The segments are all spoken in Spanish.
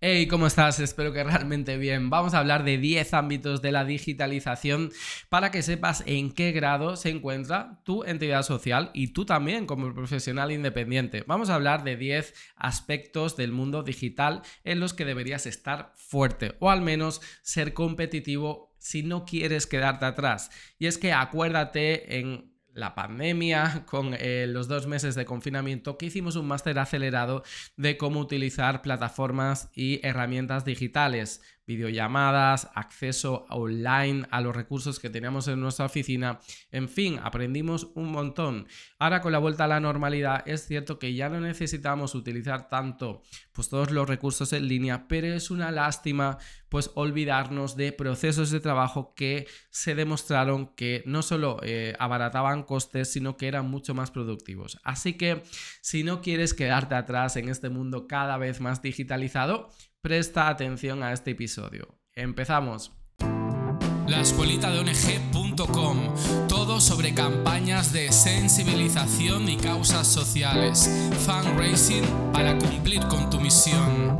Hey, ¿cómo estás? Espero que realmente bien. Vamos a hablar de 10 ámbitos de la digitalización para que sepas en qué grado se encuentra tu entidad social y tú también como profesional independiente. Vamos a hablar de 10 aspectos del mundo digital en los que deberías estar fuerte o al menos ser competitivo si no quieres quedarte atrás. Y es que acuérdate en la pandemia, con eh, los dos meses de confinamiento, que hicimos un máster acelerado de cómo utilizar plataformas y herramientas digitales videollamadas, acceso online a los recursos que teníamos en nuestra oficina. En fin, aprendimos un montón. Ahora con la vuelta a la normalidad es cierto que ya no necesitamos utilizar tanto pues todos los recursos en línea, pero es una lástima pues olvidarnos de procesos de trabajo que se demostraron que no solo eh, abarataban costes, sino que eran mucho más productivos. Así que si no quieres quedarte atrás en este mundo cada vez más digitalizado, Presta atención a este episodio. Empezamos. La escuelita de ONG.com. Todo sobre campañas de sensibilización y causas sociales. Fundraising para cumplir con tu misión.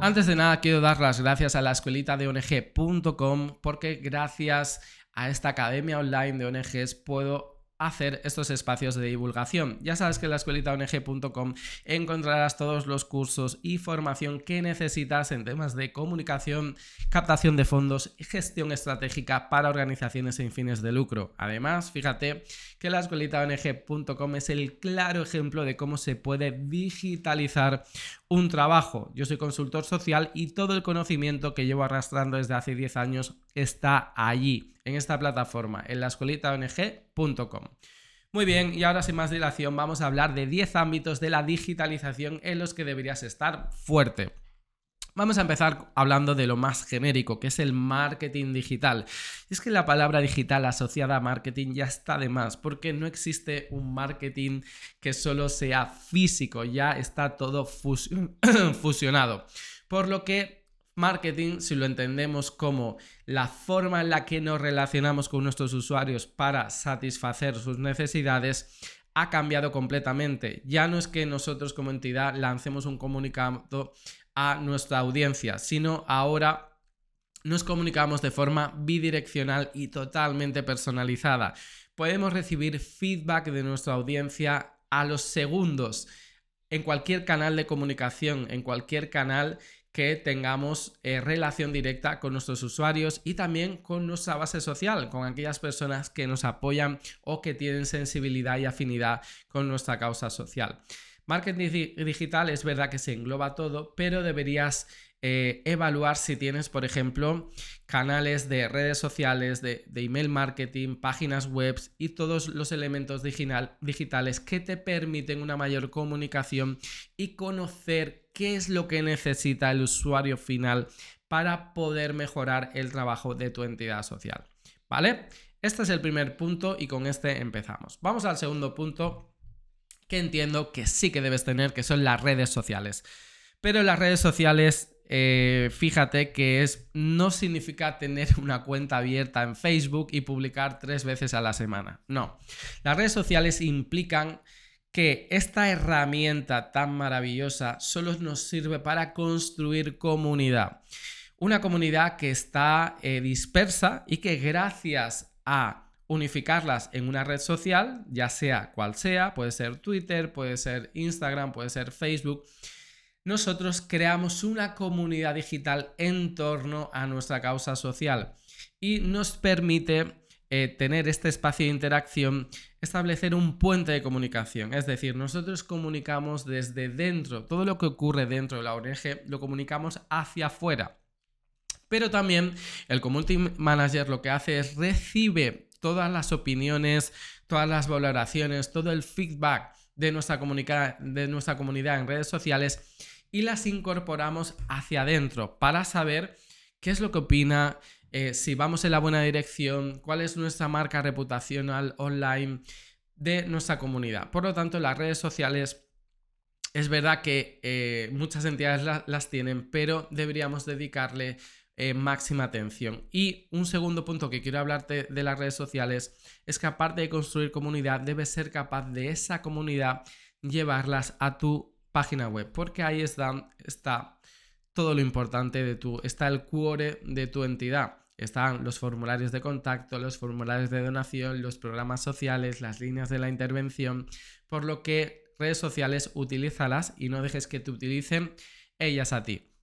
Antes de nada, quiero dar las gracias a la escuelita de ONG.com porque gracias a esta academia online de ONGs puedo hacer estos espacios de divulgación. Ya sabes que en la escuelitaong.com encontrarás todos los cursos y formación que necesitas en temas de comunicación, captación de fondos y gestión estratégica para organizaciones sin fines de lucro. Además, fíjate que la escuelitaong.com es el claro ejemplo de cómo se puede digitalizar un trabajo. Yo soy consultor social y todo el conocimiento que llevo arrastrando desde hace 10 años está allí, en esta plataforma, en la escuelitaong.com. Muy bien, y ahora sin más dilación vamos a hablar de 10 ámbitos de la digitalización en los que deberías estar fuerte. Vamos a empezar hablando de lo más genérico, que es el marketing digital. es que la palabra digital asociada a marketing ya está de más, porque no existe un marketing que solo sea físico, ya está todo fusionado. Por lo que marketing, si lo entendemos como la forma en la que nos relacionamos con nuestros usuarios para satisfacer sus necesidades, ha cambiado completamente. Ya no es que nosotros como entidad lancemos un comunicado a nuestra audiencia, sino ahora nos comunicamos de forma bidireccional y totalmente personalizada. Podemos recibir feedback de nuestra audiencia a los segundos en cualquier canal de comunicación, en cualquier canal que tengamos eh, relación directa con nuestros usuarios y también con nuestra base social, con aquellas personas que nos apoyan o que tienen sensibilidad y afinidad con nuestra causa social. Marketing digital es verdad que se engloba todo, pero deberías eh, evaluar si tienes, por ejemplo, canales de redes sociales, de, email marketing, páginas web y todos los elementos digitales que te permiten una mayor comunicación y conocer qué es lo que necesita el usuario final para poder mejorar el trabajo de tu entidad social. ¿Vale? Este es el primer punto y con este empezamos. Vamos al segundo punto que entiendo que sí que debes tener, que son las redes sociales. Pero las redes sociales, eh, fíjate que es, no significa tener una cuenta abierta en Facebook y publicar tres veces a la semana. No. Las redes sociales implican que esta herramienta tan maravillosa solo nos sirve para construir comunidad. Una comunidad que está eh, dispersa y que gracias a unificarlas en una red social, ya sea cual sea, puede ser Twitter, puede ser Instagram, puede ser Facebook. Nosotros creamos una comunidad digital en torno a nuestra causa social y nos permite eh, tener este espacio de interacción, establecer un puente de comunicación. Es decir, nosotros comunicamos desde dentro, todo lo que ocurre dentro de la ONG lo comunicamos hacia afuera. Pero también el Community Manager lo que hace es recibe todas las opiniones, todas las valoraciones, todo el feedback de nuestra, de nuestra comunidad en redes sociales y las incorporamos hacia adentro para saber qué es lo que opina, eh, si vamos en la buena dirección, cuál es nuestra marca reputacional online de nuestra comunidad. Por lo tanto, las redes sociales es verdad que eh, muchas entidades las tienen, pero deberíamos dedicarle eh, máxima atención. Y un segundo punto que quiero hablarte de las redes sociales es que aparte de construir comunidad, debes ser capaz de esa comunidad llevarlas a tu página web, porque ahí está, está todo lo importante de tu, está el cuore de tu entidad. Están los formularios de contacto, los formularios de donación, los programas sociales, las líneas de la intervención, por lo que redes sociales utilízalas y no dejes que te utilicen ellas a ti.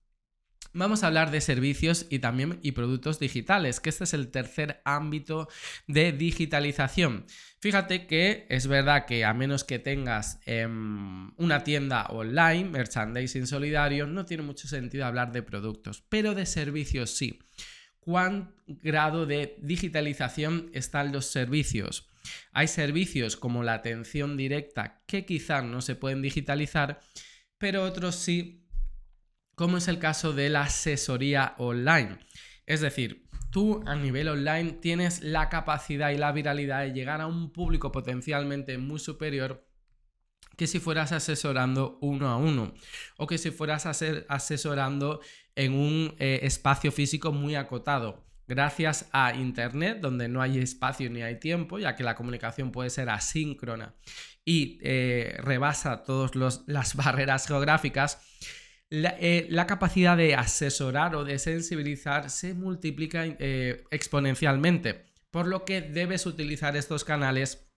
Vamos a hablar de servicios y también y productos digitales, que este es el tercer ámbito de digitalización. Fíjate que es verdad que a menos que tengas em, una tienda online, merchandising solidario, no tiene mucho sentido hablar de productos, pero de servicios sí. ¿Cuán grado de digitalización están los servicios? Hay servicios como la atención directa que quizás no se pueden digitalizar, pero otros sí como es el caso de la asesoría online. Es decir, tú a nivel online tienes la capacidad y la viralidad de llegar a un público potencialmente muy superior que si fueras asesorando uno a uno o que si fueras asesorando en un eh, espacio físico muy acotado. Gracias a Internet, donde no hay espacio ni hay tiempo, ya que la comunicación puede ser asíncrona y eh, rebasa todas las barreras geográficas, eh, la, capacidad de asesorar o de sensibilizar se multiplica eh, exponencialmente, por lo que debes utilizar estos canales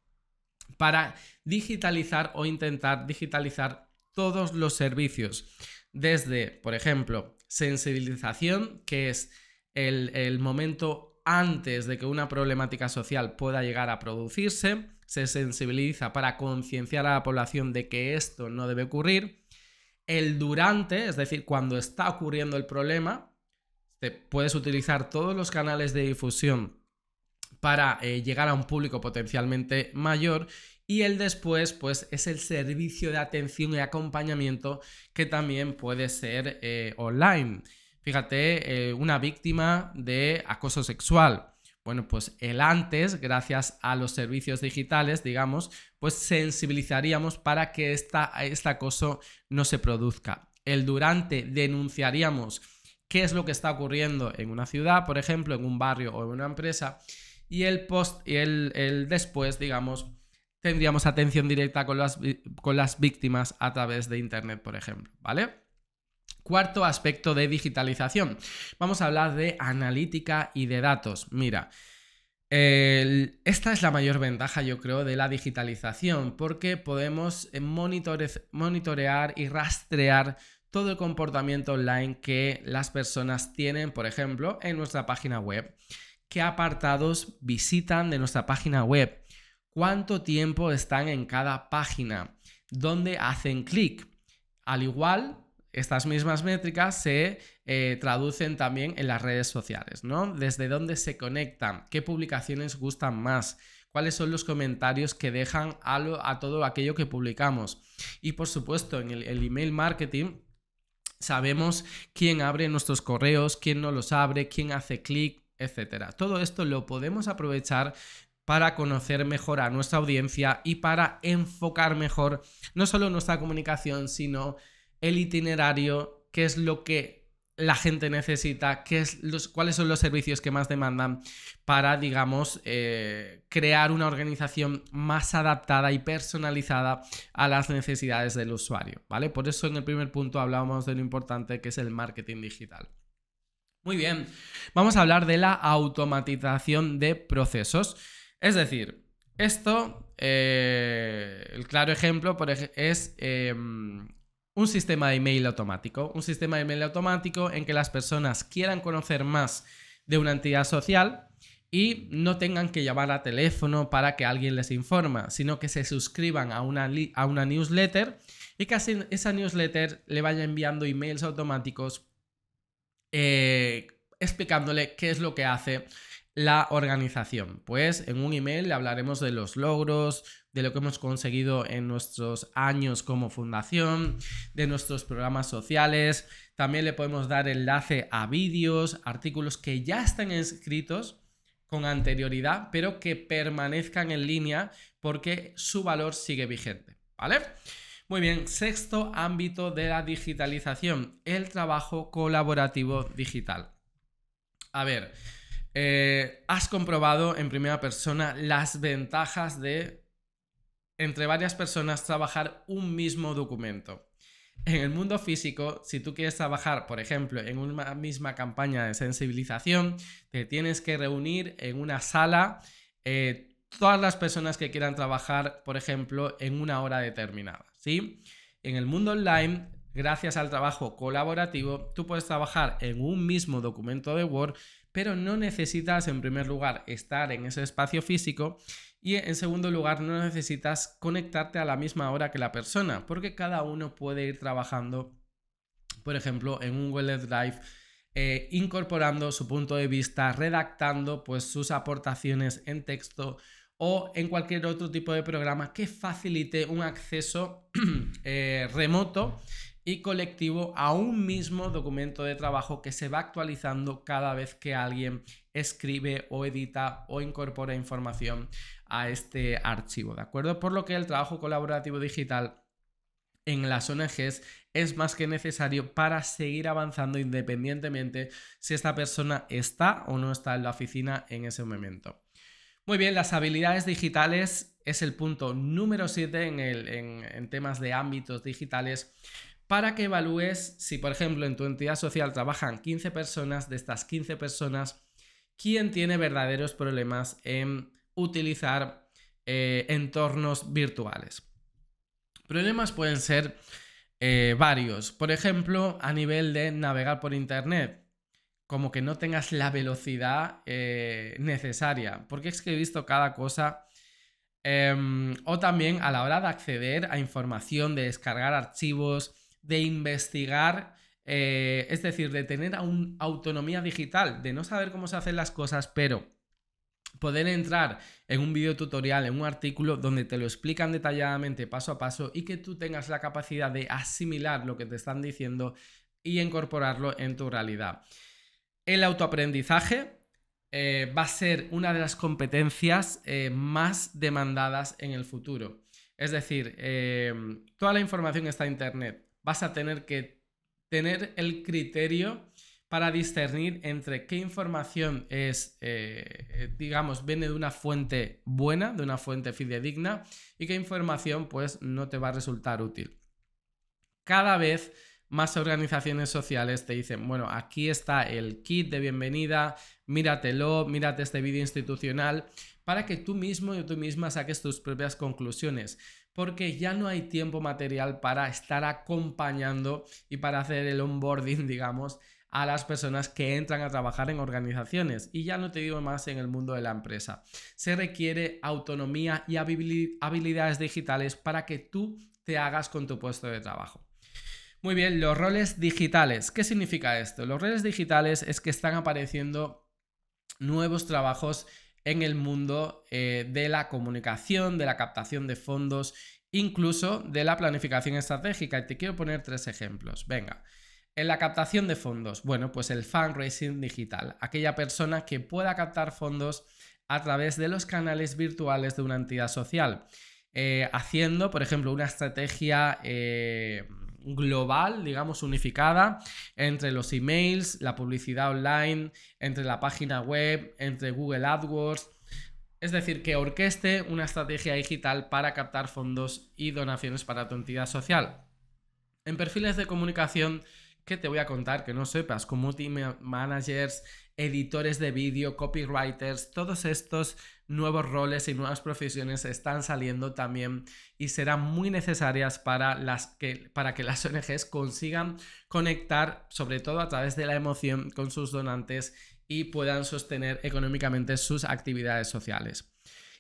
para digitalizar o intentar digitalizar todos los servicios. Desde, por ejemplo, sensibilización, que es el, el momento antes de que una problemática social pueda llegar a producirse, se sensibiliza para concienciar a la población de que esto no debe ocurrir el durante, es decir, cuando está ocurriendo el problema, te puedes utilizar todos los canales de difusión para eh, llegar a un público potencialmente mayor y el después, pues es el servicio de atención y acompañamiento que también puede ser eh, online. Fíjate, eh, una víctima de acoso sexual bueno, pues el antes, gracias a los servicios digitales, digamos, pues sensibilizaríamos para que esta, este acoso no se produzca. El durante denunciaríamos qué es lo que está ocurriendo en una ciudad, por ejemplo, en un barrio o en una empresa, y el post y el, el después, digamos, tendríamos atención directa con las, con las víctimas a través de Internet, por ejemplo, ¿vale? Cuarto aspecto de digitalización. Vamos a hablar de analítica y de datos. Mira, esta es la mayor ventaja, yo creo, de la digitalización, porque podemos eh, monitorear y rastrear todo el comportamiento online que las personas tienen, por ejemplo, en nuestra página web. ¿Qué apartados visitan de nuestra página web? ¿Cuánto tiempo están en cada página? ¿Dónde hacen clic? Al igual estas mismas métricas se eh, traducen también en las redes sociales, ¿no? Desde dónde se conectan, qué publicaciones gustan más, cuáles son los comentarios que dejan a, todo aquello que publicamos. Y por supuesto, en el, el email marketing sabemos quién abre nuestros correos, quién no los abre, quién hace clic, etc. Todo esto lo podemos aprovechar para conocer mejor a nuestra audiencia y para enfocar mejor no solo nuestra comunicación, sino el itinerario, qué es lo que la gente necesita, qué es los, cuáles son los servicios que más demandan para, digamos, eh, crear una organización más adaptada y personalizada a las necesidades del usuario, ¿vale? Por eso en el primer punto hablábamos de lo importante que es el marketing digital. Muy bien, vamos a hablar de la automatización de procesos. Es decir, esto, eh, el claro ejemplo es em, un sistema de email automático. Un sistema de email automático en que las personas quieran conocer más de una entidad social y no tengan que llamar a teléfono para que alguien les informa, sino que se suscriban a una, a una newsletter y que esa newsletter le vaya enviando emails automáticos eh, explicándole qué es lo que hace la organización. Pues en un email le hablaremos de los logros, de lo que hemos conseguido en nuestros años como fundación, de nuestros programas sociales. También le podemos dar enlace a vídeos, artículos que ya están escritos con anterioridad, pero que permanezcan en línea porque su valor sigue vigente. ¿Vale? Muy bien, sexto ámbito de la digitalización, el trabajo colaborativo digital. A ver, eh, has comprobado en primera persona las ventajas de entre varias personas trabajar un mismo documento. En el mundo físico, si tú quieres trabajar, por ejemplo, en una misma campaña de sensibilización, te tienes que reunir en una sala eh, todas las personas que quieran trabajar, por ejemplo, en una hora determinada, ¿sí? En el mundo online, gracias al trabajo colaborativo, tú puedes trabajar en un mismo documento de Word, pero no necesitas, en primer lugar, estar en ese espacio físico y en segundo lugar, no necesitas conectarte a la misma hora que la persona, porque cada uno puede ir trabajando, por ejemplo, en un Google Drive. Eh, incorporando su punto de vista, redactando pues sus aportaciones en texto o en cualquier otro tipo de programa que facilite un acceso eh, remoto y colectivo a un mismo documento de trabajo que se va actualizando cada vez que alguien escribe o edita o incorpora información a este archivo, ¿de acuerdo? Por lo que el trabajo colaborativo digital en las ONGs es más que necesario para seguir avanzando independientemente si esta persona está o no está en la oficina en ese momento. Muy bien, las habilidades digitales es el punto número 7 en, temas de ámbitos digitales para que evalúes si, por ejemplo, en tu entidad social trabajan 15 personas, de estas 15 personas, quién tiene verdaderos problemas en utilizar eh, entornos virtuales. Problemas pueden ser eh, varios. Por ejemplo, a nivel de navegar por Internet como que no tengas la velocidad eh, necesaria, porque es que he visto cada cosa. Em, o también a la hora de acceder a información, de descargar archivos, de investigar, eh, es decir, de tener autonomía digital, de no saber cómo se hacen las cosas, pero poder entrar en un video tutorial, en un artículo donde te lo explican detalladamente paso a paso y que tú tengas la capacidad de asimilar lo que te están diciendo y incorporarlo en tu realidad. El autoaprendizaje eh, va a ser una de las competencias eh, más demandadas en el futuro. Es decir, toda la información está en Internet. Vas a tener que tener el criterio para discernir entre qué información es, digamos, viene de una fuente buena, de una fuente fidedigna, y qué información pues no te va a resultar útil. Cada vez más organizaciones sociales te dicen, bueno, aquí está el kit de bienvenida, míratelo, mírate este vídeo institucional, para que tú mismo y tú misma saques tus propias conclusiones, porque ya no hay tiempo material para estar acompañando y para hacer el onboarding, digamos, a las personas que entran a trabajar en organizaciones. Y ya no te digo más en el mundo de la empresa. Se requiere autonomía y habilidades digitales para que tú te hagas con tu puesto de trabajo. Muy bien, los roles digitales. ¿Qué significa esto? Los roles digitales es que están apareciendo nuevos trabajos en el mundo eh, de la comunicación, de la captación de fondos, incluso de la planificación estratégica. Y te quiero poner tres ejemplos. Venga. En la captación de fondos, bueno, pues el fundraising digital, aquella persona que pueda captar fondos a través de los canales virtuales de una entidad social, eh, haciendo, por ejemplo, una estrategia eh, global, digamos, unificada entre los emails, la publicidad online, entre la página web, entre Google AdWords. Es decir, que orqueste una estrategia digital para captar fondos y donaciones para tu entidad social. En perfiles de comunicación, ¿qué te voy a contar que no sepas? Community managers, editores de vídeo, copywriters, todos estos nuevos roles y nuevas profesiones están saliendo también y serán muy necesarias para, las que, para que las ONGs consigan conectar, sobre todo a través de la emoción, con sus donantes y puedan sostener económicamente sus actividades sociales.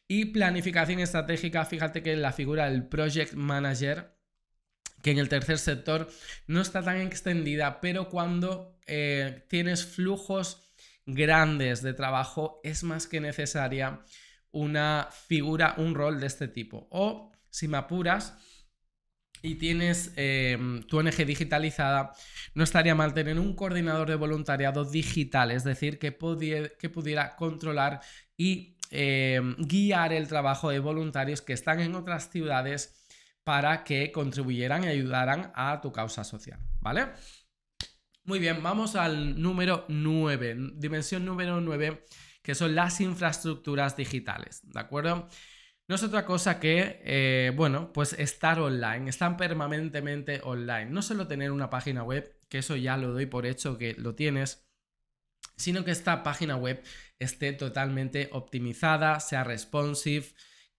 Y planificación estratégica, fíjate que la figura del project manager que en el tercer sector no está tan extendida, pero cuando eh, tienes flujos grandes de trabajo, es más que necesaria una figura, un rol de este tipo. O si me apuras y tienes em, tu ONG digitalizada, no estaría mal tener un coordinador de voluntariado digital, es decir, que, que pudiera controlar y em, guiar el trabajo de voluntarios que están en otras ciudades para que contribuyeran y ayudaran a tu causa social, ¿vale? Muy bien, vamos al número 9, dimensión número 9, que son las infraestructuras digitales, ¿de acuerdo? no es otra cosa que, eh, bueno, pues estar online, están permanentemente online. No solo tener una página web, que eso ya lo doy por hecho que lo tienes, sino que esta página web esté totalmente optimizada, sea responsive,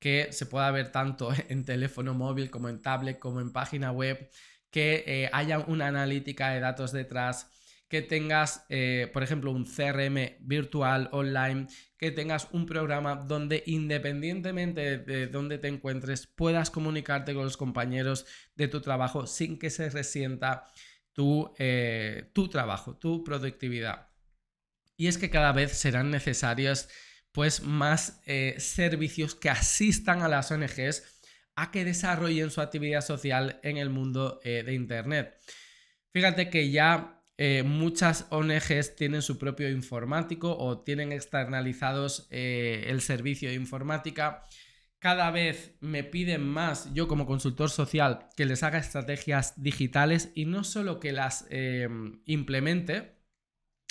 que se pueda ver tanto en teléfono móvil como en tablet, como en página web, que eh, haya una analítica de datos detrás, que tengas, eh, por ejemplo, un CRM virtual online, que tengas un programa donde independientemente de, donde te encuentres, puedas comunicarte con los compañeros de tu trabajo sin que se resienta tu, eh, tu trabajo, tu productividad. Y es que cada vez serán necesarios pues más servicios que asistan a las ONGs a que desarrollen su actividad social en el mundo de Internet. Fíjate que ya eh, muchas ONGs tienen su propio informático o tienen externalizados eh, el servicio de informática. Cada vez me piden más, yo como consultor social, que les haga estrategias digitales y no solo que las eh, implemente,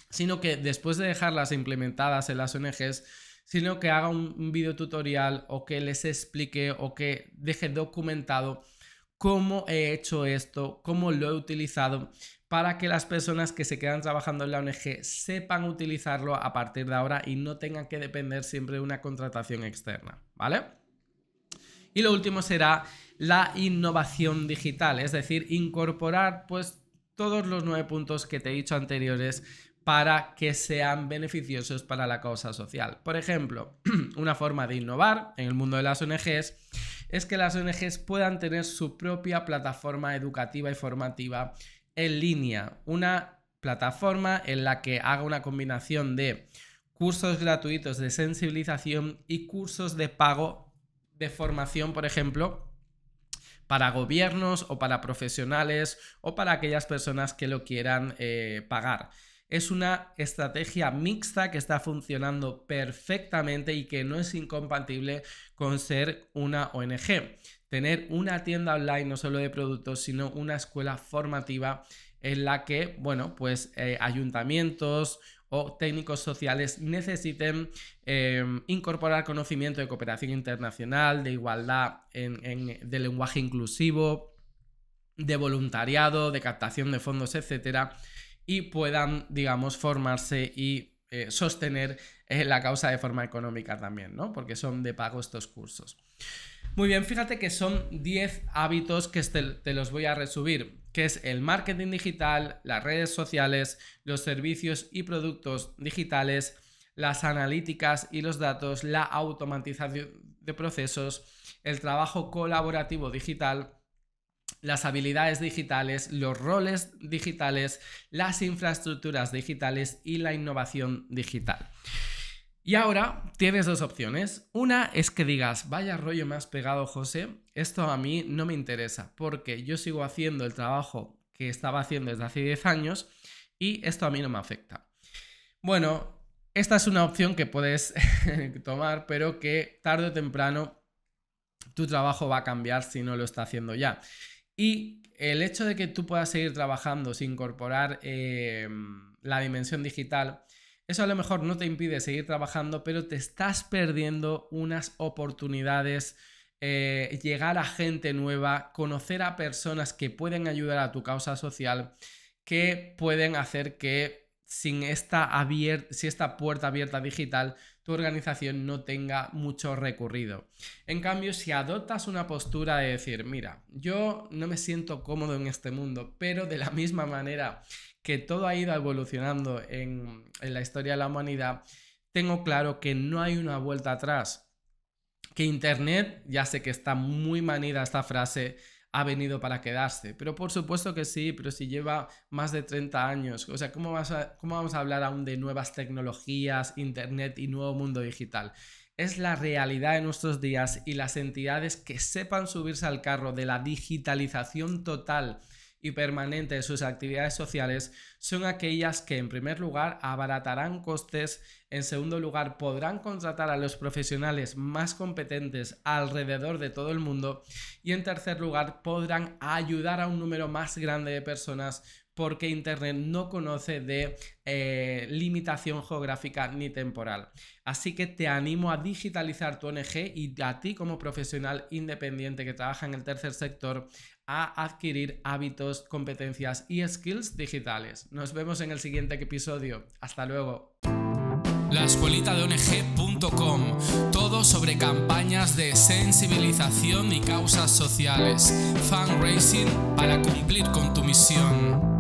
sino que después de dejarlas implementadas en las ONGs, sino que haga un, video tutorial o que les explique o que deje documentado cómo he hecho esto, cómo lo he utilizado para que las personas que se quedan trabajando en la ONG sepan utilizarlo a partir de ahora y no tengan que depender siempre de una contratación externa, ¿vale? Y lo último será la innovación digital, es decir, incorporar pues todos los nueve puntos que te he dicho anteriores para que sean beneficiosos para la causa social. Por ejemplo, una forma de innovar en el mundo de las ONGs es que las ONGs puedan tener su propia plataforma educativa y formativa en línea, una plataforma en la que haga una combinación de cursos gratuitos de sensibilización y cursos de pago de formación, por ejemplo, para gobiernos o para profesionales o para aquellas personas que lo quieran eh, pagar. Es una estrategia mixta que está funcionando perfectamente y que no es incompatible con ser una ONG tener una tienda online no solo de productos, sino una escuela formativa en la que, bueno, pues eh, ayuntamientos o técnicos sociales necesiten em, incorporar conocimiento de cooperación internacional, de igualdad, de lenguaje inclusivo, de voluntariado, de captación de fondos, etcétera, y puedan, digamos, formarse y eh, sostener eh, la causa de forma económica también, ¿no? Porque son de pago estos cursos. Muy bien, fíjate que son 10 hábitos que te, los voy a resumir, que es el marketing digital, las redes sociales, los servicios y productos digitales, las analíticas y los datos, la automatización de procesos, el trabajo colaborativo digital, las habilidades digitales, los roles digitales, las infraestructuras digitales y la innovación digital. Y ahora tienes dos opciones. Una es que digas, vaya rollo me has pegado, José, esto a mí no me interesa, porque yo sigo haciendo el trabajo que estaba haciendo desde hace 10 años y esto a mí no me afecta. Bueno, esta es una opción que puedes tomar, pero que tarde o temprano tu trabajo va a cambiar si no lo está haciendo ya. Y el hecho de que tú puedas seguir trabajando sin incorporar eh, la dimensión digital, eso a lo mejor no te impide seguir trabajando, pero te estás perdiendo unas oportunidades, eh, llegar a gente nueva, conocer a personas que pueden ayudar a tu causa social, que pueden hacer que sin esta, si esta puerta abierta digital, tu organización no tenga mucho recurrido. En cambio, si adoptas una postura de decir, mira, yo no me siento cómodo en este mundo, pero de la misma manera que todo ha ido evolucionando en, la historia de la humanidad, tengo claro que no hay una vuelta atrás. Que Internet, ya sé que está muy manida esta frase, ha venido para quedarse. Pero por supuesto que sí, pero si lleva más de 30 años, o sea, ¿cómo, ¿cómo, vamos a hablar aún de nuevas tecnologías, Internet y nuevo mundo digital? Es la realidad de nuestros días y las entidades que sepan subirse al carro de la digitalización total y permanente de sus actividades sociales son aquellas que en primer lugar abaratarán costes, en segundo lugar podrán contratar a los profesionales más competentes alrededor de todo el mundo y en tercer lugar podrán ayudar a un número más grande de personas porque Internet no conoce de eh, limitación geográfica ni temporal. Así que te animo a digitalizar tu ONG y a ti como profesional independiente que trabaja en el tercer sector a adquirir hábitos, competencias y skills digitales. Nos vemos en el siguiente episodio. Hasta luego. La todo sobre campañas de sensibilización y causas sociales, fundraising para cumplir con tu misión.